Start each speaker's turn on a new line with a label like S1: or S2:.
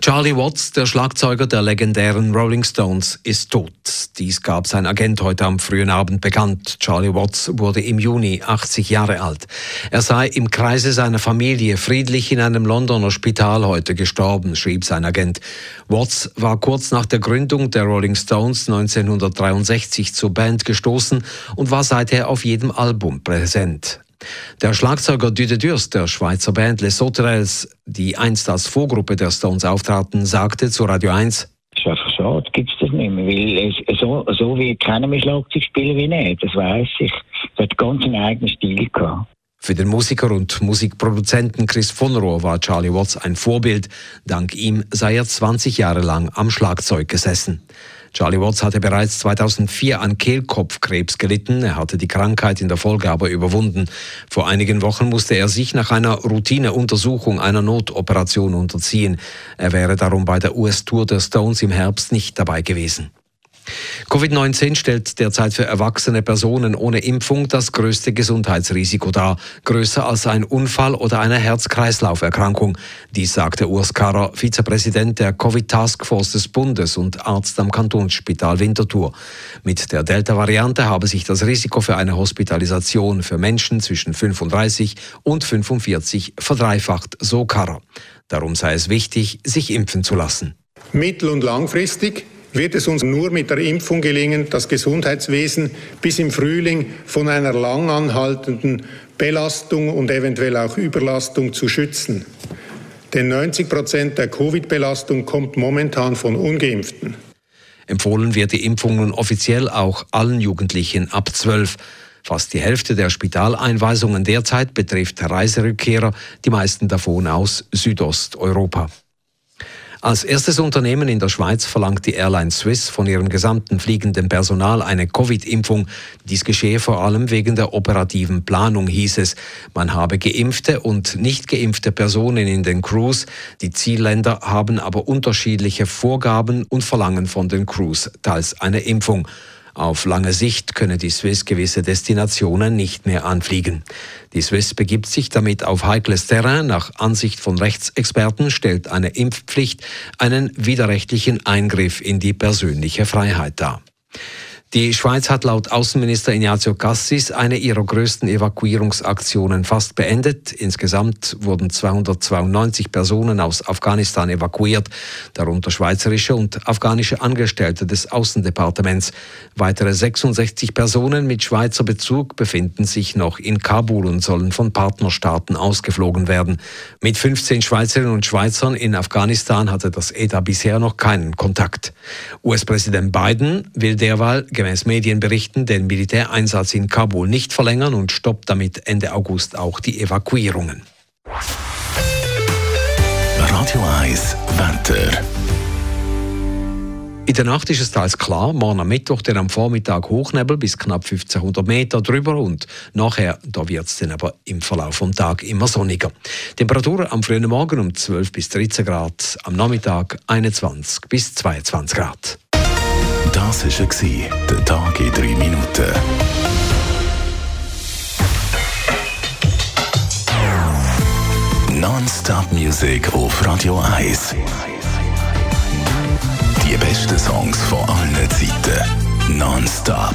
S1: Charlie Watts, der Schlagzeuger der legendären Rolling Stones, ist tot. Dies gab sein Agent heute am frühen Abend bekannt. Charlie Watts wurde im Juni 80 Jahre alt. Er sei im Kreise seiner Familie friedlich in einem Londoner Spital heute gestorben, schrieb sein Agent. Watts war kurz nach der Gründung der Rolling Stones 1963 zur Band gestoßen und war seither auf jedem Album präsent. Der Schlagzeuger Dude Dürst der Schweizer Band Les Sauterelles, die einst als Vorgruppe der Stones auftraten, sagte zu Radio 1,
S2: das ist einfach schade, gibt es das nicht mehr, weil es, so, so wie kennen wir Schlagzeugspieler wie nicht, das weiß ich. Er hat ganz einen eigenen Stil gehabt.
S1: Für den Musiker und Musikproduzenten Chris von Rohr war Charlie Watts ein Vorbild. Dank ihm sei er 20 Jahre lang am Schlagzeug gesessen. Charlie Watts hatte bereits 2004 an Kehlkopfkrebs gelitten. Er hatte die Krankheit in der Folge aber überwunden. Vor einigen Wochen musste er sich nach einer Routineuntersuchung einer Notoperation unterziehen. Er wäre darum bei der US-Tour der Stones im Herbst nicht dabei gewesen. Covid-19 stellt derzeit für erwachsene Personen ohne Impfung das größte Gesundheitsrisiko dar, größer als ein Unfall oder eine Herz-Kreislauf-Erkrankung. Dies sagte Urs Karrer, Vizepräsident der Covid-Taskforce des Bundes und Arzt am Kantonsspital Winterthur. Mit der Delta-Variante habe sich das Risiko für eine Hospitalisation für Menschen zwischen 35 und 45 verdreifacht, so Karrer. Darum sei es wichtig, sich impfen zu lassen.
S3: Mittel- und langfristig wird es uns nur mit der Impfung gelingen, das Gesundheitswesen bis im Frühling von einer langanhaltenden Belastung und eventuell auch Überlastung zu schützen. Denn 90 Prozent der Covid-Belastung kommt momentan von ungeimpften.
S1: Empfohlen wird die Impfung nun offiziell auch allen Jugendlichen ab 12. Fast die Hälfte der Spitaleinweisungen derzeit betrifft Reiserückkehrer, die meisten davon aus Südosteuropa. Als erstes Unternehmen in der Schweiz verlangt die Airline Swiss von ihrem gesamten fliegenden Personal eine Covid-Impfung. Dies geschehe vor allem wegen der operativen Planung, hieß es. Man habe geimpfte und nicht geimpfte Personen in den Crews. Die Zielländer haben aber unterschiedliche Vorgaben und verlangen von den Crews teils eine Impfung. Auf lange Sicht könne die Swiss gewisse Destinationen nicht mehr anfliegen. Die Swiss begibt sich damit auf heikles Terrain. Nach Ansicht von Rechtsexperten stellt eine Impfpflicht einen widerrechtlichen Eingriff in die persönliche Freiheit dar. Die Schweiz hat laut Außenminister Ignazio Cassis eine ihrer größten Evakuierungsaktionen fast beendet. Insgesamt wurden 292 Personen aus Afghanistan evakuiert, darunter schweizerische und afghanische Angestellte des Außendepartements. Weitere 66 Personen mit Schweizer Bezug befinden sich noch in Kabul und sollen von Partnerstaaten ausgeflogen werden. Mit 15 Schweizerinnen und Schweizern in Afghanistan hatte das ETA bisher noch keinen Kontakt. US-Präsident Biden will derweil gemäß Medienberichten den Militäreinsatz in Kabul nicht verlängern und stoppt damit Ende August auch die Evakuierungen.
S4: Radio 1 Wetter.
S1: In der Nacht ist es teils klar, morgen am Mittwoch, dann am Vormittag Hochnebel bis knapp 1500 Meter drüber und nachher da wird es dann aber im Verlauf des Tages immer sonniger. Temperaturen am frühen Morgen um 12 bis 13 Grad, am Nachmittag 21 bis 22 Grad.
S4: Das war der Tag in drei Minuten. Non-Stop Music auf Radio 1. Die besten Songs von allen Zeiten. Non-Stop.